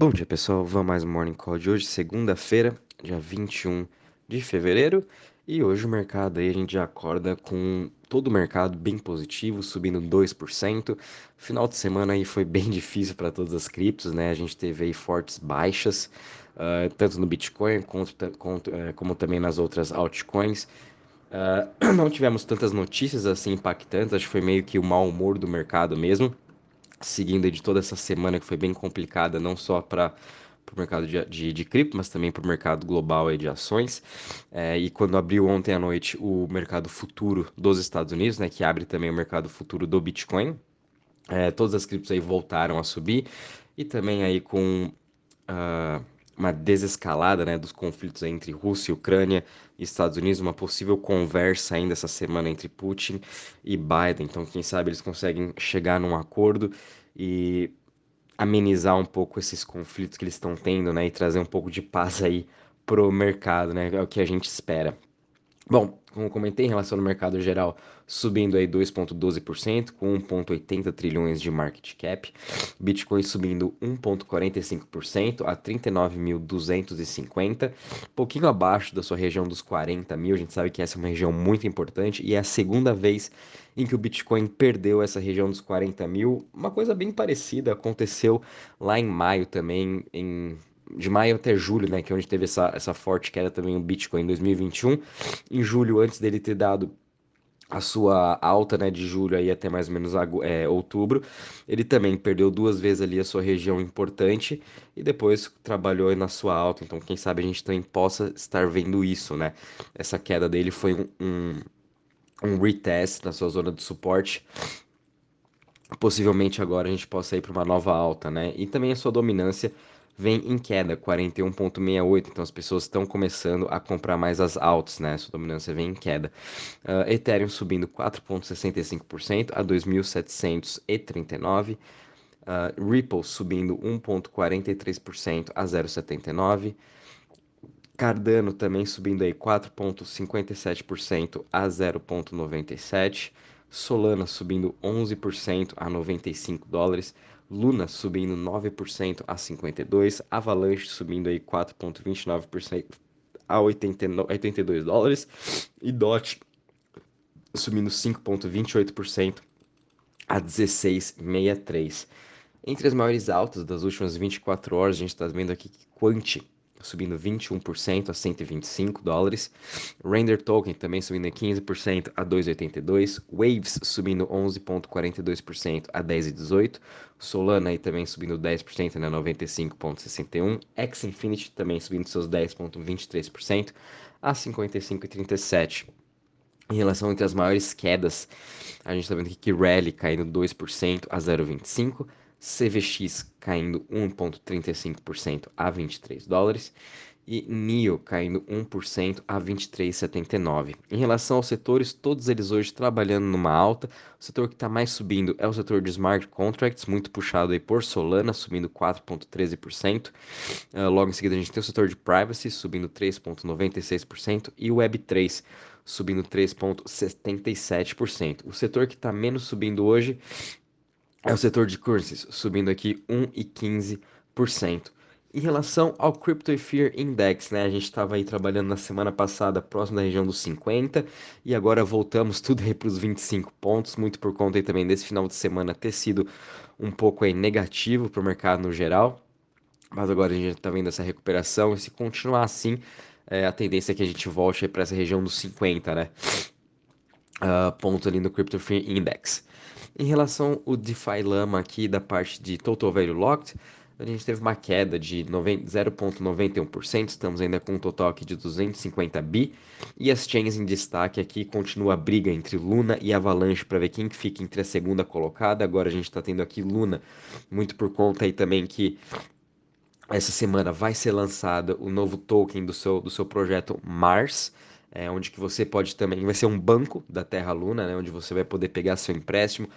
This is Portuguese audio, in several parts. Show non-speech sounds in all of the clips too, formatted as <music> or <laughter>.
Bom dia, pessoal. Vamos mais um Morning Call de hoje, segunda-feira, dia 21 de fevereiro. E hoje o mercado aí a gente já acorda com todo o mercado bem positivo, subindo 2%. Final de semana aí foi bem <laughs> difícil para todas as criptos, né? A gente teve aí fortes baixas, uh, tanto no Bitcoin quanto, quanto, uh, como também nas outras altcoins. Uh, <clears throat> não tivemos tantas notícias assim impactantes, acho que foi meio que o mau humor do mercado mesmo seguindo de toda essa semana que foi bem complicada, não só para o mercado de, de, de, cripto, mas também para o mercado global aí de ações. É, e quando abriu ontem à noite o mercado futuro dos Estados Unidos, né, que abre também o mercado futuro do Bitcoin, é, todas as criptos aí voltaram a subir e também aí com uh, uma desescalada né, dos conflitos entre Rússia e Ucrânia e Estados Unidos, uma possível conversa ainda essa semana entre Putin e Biden. Então, quem sabe eles conseguem chegar num acordo e amenizar um pouco esses conflitos que eles estão tendo, né, e trazer um pouco de paz aí pro mercado, né, é o que a gente espera. Bom, como comentei, em relação ao mercado geral, subindo aí 2,12%, com 1,80 trilhões de market cap. Bitcoin subindo 1,45% a 39.250, pouquinho abaixo da sua região dos 40 mil. A gente sabe que essa é uma região muito importante e é a segunda vez em que o Bitcoin perdeu essa região dos 40 mil. Uma coisa bem parecida aconteceu lá em maio também, em de maio até julho, né, que é onde teve essa, essa forte queda também o Bitcoin em 2021. Em julho, antes dele ter dado a sua alta né, de julho aí até mais ou menos é, outubro, ele também perdeu duas vezes ali a sua região importante e depois trabalhou na sua alta. Então, quem sabe a gente também possa estar vendo isso, né? Essa queda dele foi um, um, um retest na sua zona de suporte possivelmente agora a gente possa ir para uma nova alta, né? E também a sua dominância vem em queda, 41,68. Então as pessoas estão começando a comprar mais as altas, né? Sua dominância vem em queda. Uh, Ethereum subindo 4,65% a 2.739. Uh, ah, Ripple subindo 1,43% a 0,79. Cardano também subindo aí 4,57% a 0,97. Solana subindo 11% a 95 dólares. Luna subindo 9% a 52, Avalanche subindo aí 4.29% a 82 dólares e DOT subindo 5.28% a 16,63. Entre as maiores altas das últimas 24 horas, a gente está vendo aqui que Quanti subindo 21% a 125 dólares. Render Token também subindo 15% a 2,82. Waves subindo 11,42% a 10,18. Solana aí também subindo 10% a 95,61. X Infinity também subindo seus 10,23% a 55,37. Em relação entre as maiores quedas, a gente está vendo aqui que Rally caindo 2% a 0,25. CVX caindo 1,35% a 23 dólares e NIO caindo 1% a 23,79. Em relação aos setores, todos eles hoje trabalhando numa alta. O setor que está mais subindo é o setor de smart contracts, muito puxado aí por Solana, subindo 4,13%. Uh, ah, logo em seguida a gente tem o setor de privacy subindo 3,96% e o Web3 subindo 3,77%. O setor que está menos subindo hoje é o setor de currencies, subindo aqui 1,15%. Em relação ao Crypto Fear Index, né, a gente estava aí trabalhando na semana passada próximo da região dos 50 e agora voltamos tudo aí para os 25 pontos, muito por conta aí também desse final de semana ter sido um pouco aí negativo para o mercado no geral. Mas agora a gente está vendo essa recuperação e se continuar assim, é, a tendência é que a gente volte para essa região dos 50, né? Uh, pontos ali no Crypto Fear Index. Em relação ao DeFi Lama aqui da parte de Total Value Locked, a gente teve uma queda de 0,91%, estamos ainda com um total aqui de 250 bi, e as chains em destaque aqui continua a briga entre Luna e Avalanche para ver quem fica entre a segunda colocada, agora a gente está tendo aqui Luna, muito por conta aí também que essa semana vai ser lançado o novo token do seu, do seu projeto Mars, é, onde que você pode também, vai ser um banco da Terra Luna, né, onde você vai poder pegar seu empréstimo,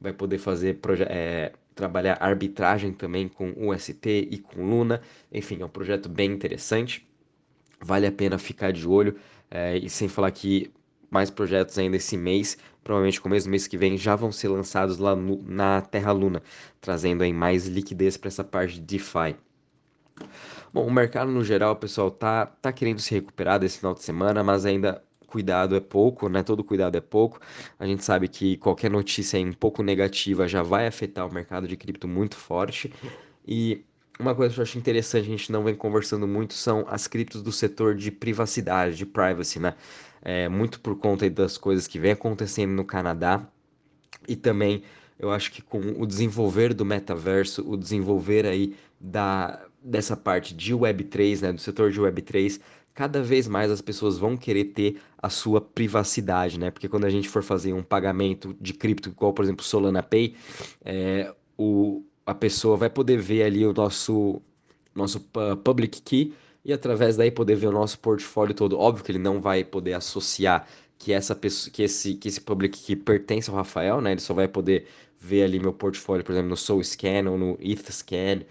vai poder fazer é, trabalhar arbitragem também com UST e com Luna, enfim, é um projeto bem interessante, vale a pena ficar de olho, é, e sem falar que mais projetos ainda esse mês, provavelmente começo do mês que vem, já vão ser lançados lá no, na Terra Luna, trazendo aí mais liquidez para essa parte de DeFi. Bom, o mercado no geral, pessoal, tá, tá querendo se recuperar desse final de semana, mas ainda cuidado é pouco, né? Todo cuidado é pouco. A gente sabe que qualquer notícia um pouco negativa já vai afetar o mercado de cripto muito forte. E uma coisa que eu acho interessante, a gente não vem conversando muito, são as criptos do setor de privacidade, de privacy, né? É, muito por conta das coisas que vem acontecendo no Canadá e também eu acho que com o desenvolver do metaverso, o desenvolver aí da, dessa parte de Web3, né, do setor de Web3, cada vez mais as pessoas vão querer ter a sua privacidade, né? Porque quando a gente for fazer um pagamento de cripto, igual por exemplo Solana Pay, é, o, a pessoa vai poder ver ali o nosso, nosso public key e através daí poder ver o nosso portfólio todo. Óbvio que ele não vai poder associar que essa pessoa, que esse, que esse public key pertence ao Rafael, né? Ele só vai poder ver ali meu portfólio, por exemplo, no Soul Scan ou no ETHScan,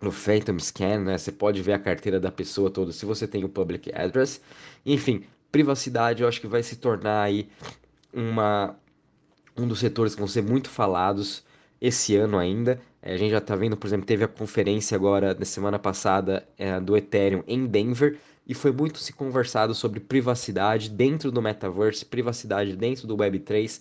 no Phantom Scan, né? Você pode ver a carteira da pessoa toda se você tem o public address. Enfim, privacidade eu acho que vai se tornar aí uma, um dos setores que vão ser muito falados esse ano ainda. É, a gente já está vendo, por exemplo, teve a conferência agora na semana passada é, do Ethereum em Denver e foi muito se conversado sobre privacidade dentro do metaverse, privacidade dentro do Web3.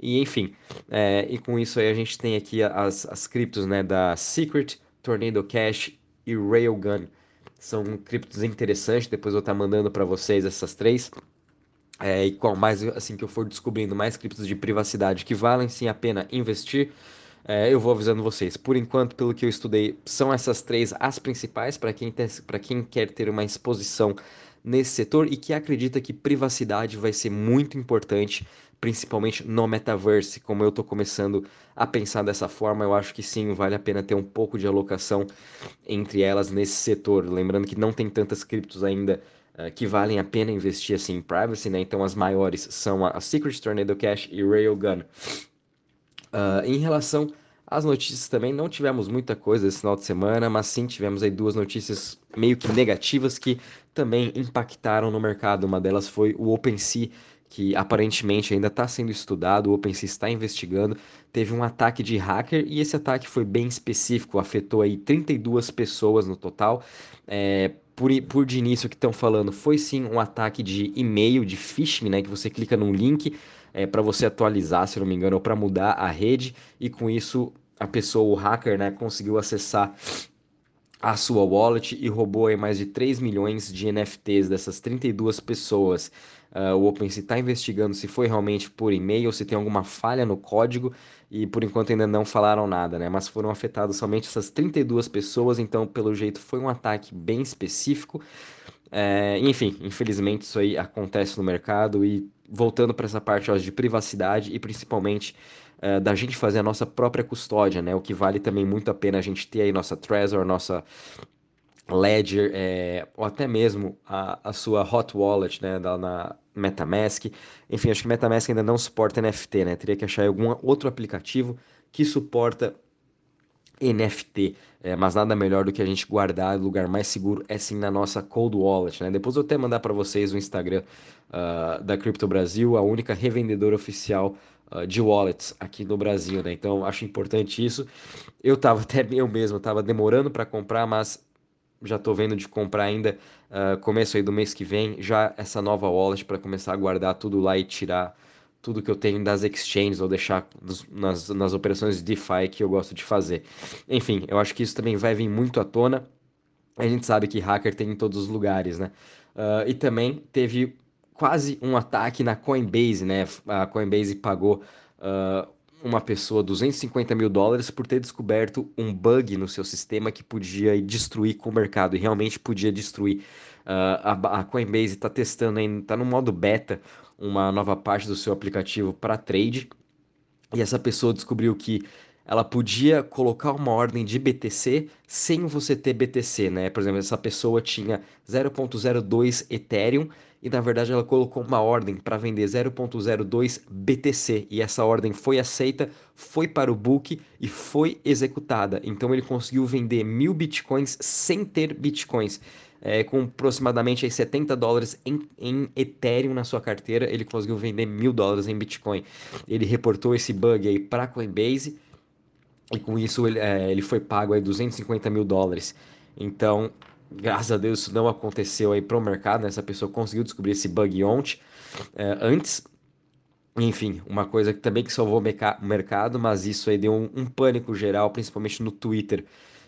E enfim, é, e com isso aí a gente tem aqui as, as criptos né, da Secret, Tornado Cash e Railgun. São criptos interessantes, depois eu vou estar mandando para vocês essas três. É, e qual mais assim que eu for descobrindo mais criptos de privacidade que valem sim a pena investir, é, eu vou avisando vocês. Por enquanto, pelo que eu estudei, são essas três as principais para quem, quem quer ter uma exposição nesse setor e que acredita que privacidade vai ser muito importante principalmente no metaverse. Como eu estou começando a pensar dessa forma, eu acho que sim, vale a pena ter um pouco de alocação entre elas nesse setor. Lembrando que não tem tantas criptos ainda uh, que valem a pena investir assim em privacy, né? Então as maiores são a Secret Tornado Cash e Railgun. Uh, em relação às notícias também, não tivemos muita coisa esse final de semana, mas sim tivemos aí duas notícias meio que negativas que também impactaram no mercado. Uma delas foi o OpenSea que aparentemente ainda está sendo estudado, o OpenSea está investigando, teve um ataque de hacker e esse ataque foi bem específico, afetou aí 32 pessoas no total. É, por, por de início que estão falando, foi sim um ataque de e-mail, de phishing, né? Que você clica num link é, para você atualizar, se não me engano, ou para mudar a rede, e com isso a pessoa, o hacker, né, conseguiu acessar a sua wallet e roubou aí mais de 3 milhões de NFTs dessas 32 pessoas. Uh, o OpenSea está investigando se foi realmente por e-mail, se tem alguma falha no código e por enquanto ainda não falaram nada, né? Mas foram afetadas somente essas 32 pessoas, então pelo jeito foi um ataque bem específico. É, enfim, infelizmente isso aí acontece no mercado e voltando para essa parte ó, de privacidade e principalmente uh, da gente fazer a nossa própria custódia, né? O que vale também muito a pena a gente ter aí nossa Trezor, nossa Ledger, é, ou até mesmo a, a sua Hot Wallet, né, da, na MetaMask. Enfim, acho que MetaMask ainda não suporta NFT, né? Teria que achar algum outro aplicativo que suporta NFT, é, mas nada melhor do que a gente guardar, o lugar mais seguro é sim na nossa Cold Wallet, né? Depois eu até mandar para vocês o Instagram uh, da Crypto Brasil, a única revendedora oficial de wallets aqui no Brasil, né? Então acho importante isso. Eu tava até <laughs> eu mesmo, tava demorando para comprar, mas já estou vendo de comprar ainda uh, começo aí do mês que vem já essa nova wallet para começar a guardar tudo lá e tirar tudo que eu tenho das exchanges ou deixar nas, nas operações de DeFi que eu gosto de fazer. Enfim, eu acho que isso também vai vir muito à tona. A gente sabe que hacker tem em todos os lugares, né? Uh, e também teve quase um ataque na Coinbase, né? A Coinbase pagou uh, uma pessoa 250 mil dólares por ter descoberto um bug no seu sistema que podia destruir com o mercado e realmente podia destruir. Uh, a, a, Coinbase está testando, está no modo beta, uma nova parte do seu aplicativo para trade e essa pessoa descobriu que ela podia colocar uma ordem de BTC sem você ter BTC, né? Por exemplo, essa pessoa tinha 0.02 Ethereum e na verdade ela colocou uma ordem para vender 0.02 BTC e essa ordem foi aceita, foi para o book e foi executada. Então ele conseguiu vender mil bitcoins sem ter bitcoins. É, com aproximadamente aí, 70 dólares em, em Ethereum na sua carteira, ele conseguiu vender mil dólares em Bitcoin. Ele reportou esse bug aí para Coinbase e com isso ele, é, ele foi pago aí 250 mil dólares. Então, graças a Deus isso não aconteceu aí para o mercado, né? essa pessoa conseguiu descobrir esse bug ontem, é, antes. Enfim, uma coisa que também que salvou o mercado, mas isso aí deu um, um pânico geral, principalmente no Twitter,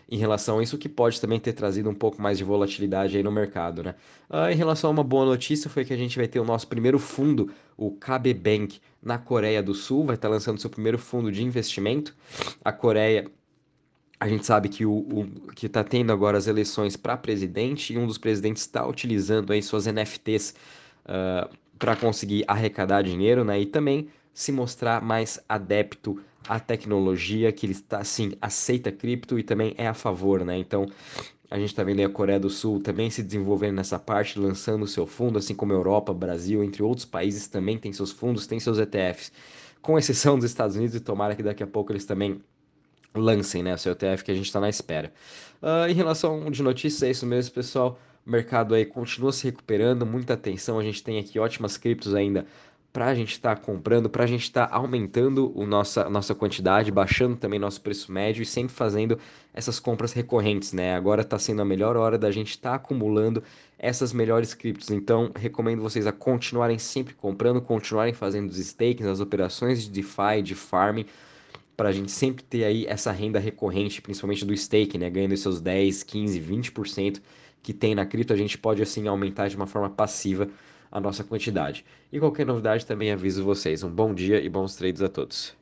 em relação a isso, que pode também ter trazido um pouco mais de volatilidade aí no mercado, né? Ah, em relação a uma boa notícia, foi que a gente vai ter o nosso primeiro fundo, o KB Bank, na Coreia do Sul, vai estar lançando seu primeiro fundo de investimento. A Coreia a gente sabe que o, o que está tendo agora as eleições para presidente e um dos presidentes está utilizando aí suas NFTs uh, para conseguir arrecadar dinheiro, né? E também se mostrar mais adepto à tecnologia, que ele está assim aceita cripto e também é a favor, né? Então a gente está vendo a Coreia do Sul também se desenvolvendo nessa parte, lançando seu fundo, assim como a Europa, Brasil, entre outros países também tem seus fundos, tem seus ETFs, com exceção dos Estados Unidos e tomara que daqui a pouco eles também lancem, né, o seu ETF que a gente está na espera. Uh, em relação de notícias, é isso mesmo, pessoal. O mercado aí continua se recuperando, muita atenção. A gente tem aqui ótimas criptos ainda para a gente estar tá comprando, para a gente estar tá aumentando o nossa, nossa quantidade, baixando também nosso preço médio e sempre fazendo essas compras recorrentes, né? Agora está sendo a melhor hora da gente estar tá acumulando essas melhores criptos. Então, recomendo vocês a continuarem sempre comprando, continuarem fazendo os stakes, as operações de DeFi, de farming, para a gente sempre ter aí essa renda recorrente, principalmente do stake, né? Ganhando seus 10, 15, 20% que tem na cripto, a gente pode assim aumentar de uma forma passiva a nossa quantidade. E qualquer novidade também aviso vocês. Um bom dia e bons trades a todos.